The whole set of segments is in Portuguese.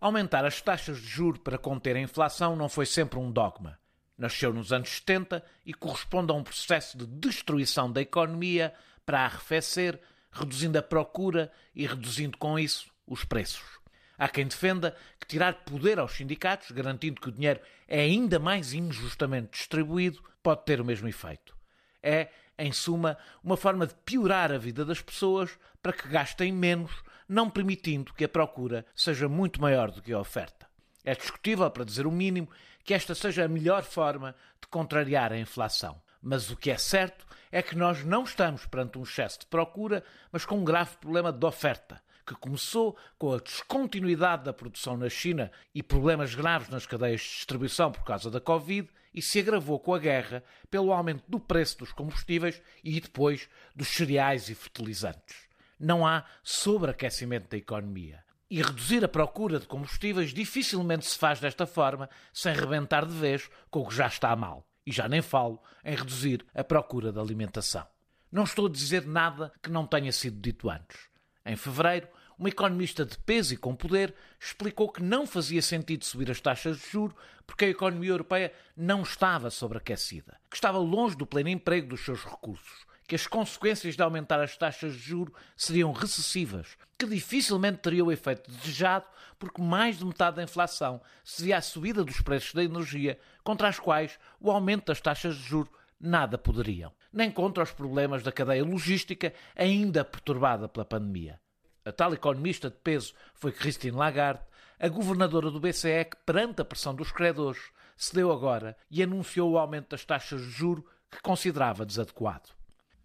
Aumentar as taxas de juro para conter a inflação não foi sempre um dogma. Nasceu nos anos 70 e corresponde a um processo de destruição da economia para arrefecer, reduzindo a procura e reduzindo com isso os preços. Há quem defenda que tirar poder aos sindicatos, garantindo que o dinheiro é ainda mais injustamente distribuído, pode ter o mesmo efeito. É, em suma, uma forma de piorar a vida das pessoas para que gastem menos, não permitindo que a procura seja muito maior do que a oferta. É discutível, para dizer o mínimo, que esta seja a melhor forma de contrariar a inflação. Mas o que é certo é que nós não estamos perante um excesso de procura, mas com um grave problema de oferta, que começou com a descontinuidade da produção na China e problemas graves nas cadeias de distribuição por causa da Covid e se agravou com a guerra pelo aumento do preço dos combustíveis e depois dos cereais e fertilizantes. Não há sobreaquecimento da economia. E reduzir a procura de combustíveis dificilmente se faz desta forma, sem rebentar de vez com o que já está mal. E já nem falo em reduzir a procura de alimentação. Não estou a dizer nada que não tenha sido dito antes. Em fevereiro, uma economista de peso e com poder explicou que não fazia sentido subir as taxas de juro porque a economia europeia não estava sobreaquecida, que estava longe do pleno emprego dos seus recursos, que as consequências de aumentar as taxas de juro seriam recessivas, que dificilmente teria o efeito desejado, porque mais de metade da inflação seria a subida dos preços da energia, contra as quais o aumento das taxas de juro nada poderiam, nem contra os problemas da cadeia logística ainda perturbada pela pandemia. A tal economista de peso foi Christine Lagarde, a governadora do BCE que, perante a pressão dos credores, cedeu agora e anunciou o aumento das taxas de juro que considerava desadequado.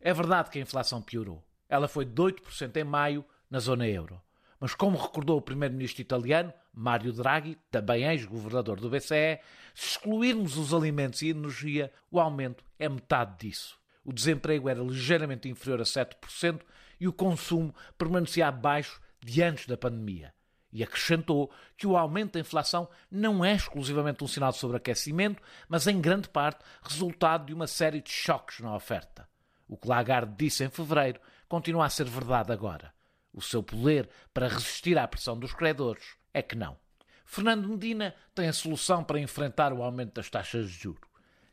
É verdade que a inflação piorou. Ela foi de 8% em maio na zona euro. Mas como recordou o primeiro-ministro italiano, Mário Draghi, também ex-governador do BCE, se excluirmos os alimentos e energia, o aumento é metade disso. O desemprego era ligeiramente inferior a 7% e o consumo permanecia abaixo de antes da pandemia. E acrescentou que o aumento da inflação não é exclusivamente um sinal de sobreaquecimento, mas em grande parte resultado de uma série de choques na oferta. O que Lagarde disse em fevereiro continua a ser verdade agora. O seu poder para resistir à pressão dos credores é que não. Fernando Medina tem a solução para enfrentar o aumento das taxas de juro.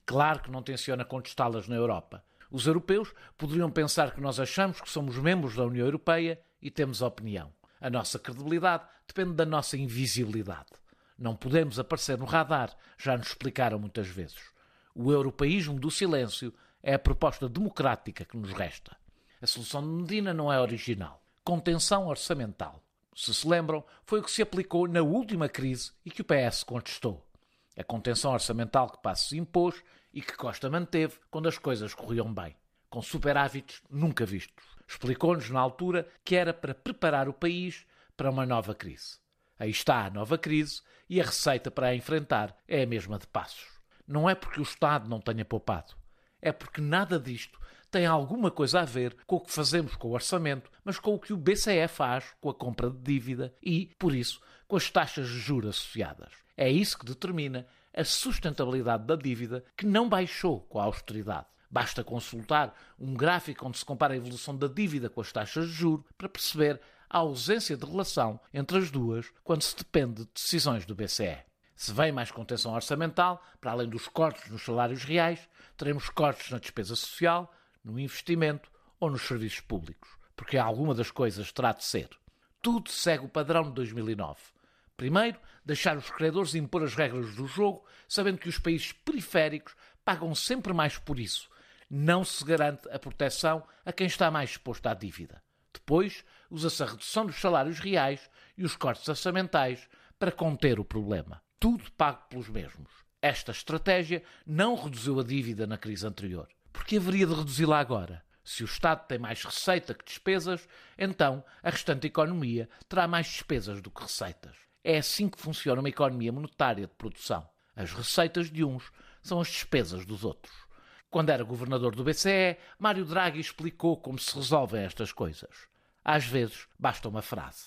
Claro que não tenciona contestá-las na Europa. Os europeus poderiam pensar que nós achamos que somos membros da União Europeia e temos opinião. A nossa credibilidade depende da nossa invisibilidade. Não podemos aparecer no radar, já nos explicaram muitas vezes. O europeísmo do silêncio é a proposta democrática que nos resta. A solução de Medina não é original. Contenção orçamental. Se se lembram, foi o que se aplicou na última crise e que o PS contestou. A contenção orçamental que Passos impôs e que Costa manteve quando as coisas corriam bem, com superávites nunca vistos. Explicou-nos na altura que era para preparar o país para uma nova crise. Aí está a nova crise e a receita para a enfrentar é a mesma de Passos. Não é porque o Estado não tenha poupado, é porque nada disto tem alguma coisa a ver com o que fazemos com o orçamento, mas com o que o BCE faz com a compra de dívida e, por isso, com as taxas de juros associadas. É isso que determina a sustentabilidade da dívida que não baixou com a austeridade. Basta consultar um gráfico onde se compara a evolução da dívida com as taxas de juros para perceber a ausência de relação entre as duas quando se depende de decisões do BCE. Se vem mais contenção orçamental, para além dos cortes nos salários reais, teremos cortes na despesa social, no investimento ou nos serviços públicos, porque alguma das coisas terá de ser. Tudo segue o padrão de 2009. Primeiro, deixar os credores impor as regras do jogo, sabendo que os países periféricos pagam sempre mais por isso. Não se garante a proteção a quem está mais exposto à dívida. Depois, usa-se a redução dos salários reais e os cortes orçamentais para conter o problema. Tudo pago pelos mesmos. Esta estratégia não reduziu a dívida na crise anterior. Por que haveria de reduzi-la agora? Se o Estado tem mais receita que despesas, então a restante economia terá mais despesas do que receitas. É assim que funciona uma economia monetária de produção. As receitas de uns são as despesas dos outros. Quando era governador do BCE, Mário Draghi explicou como se resolvem estas coisas. Às vezes basta uma frase.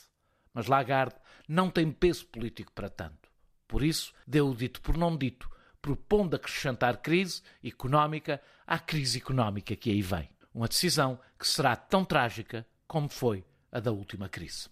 Mas Lagarde não tem peso político para tanto. Por isso, deu o dito por não dito, propondo acrescentar crise económica à crise económica que aí vem. Uma decisão que será tão trágica como foi a da última crise.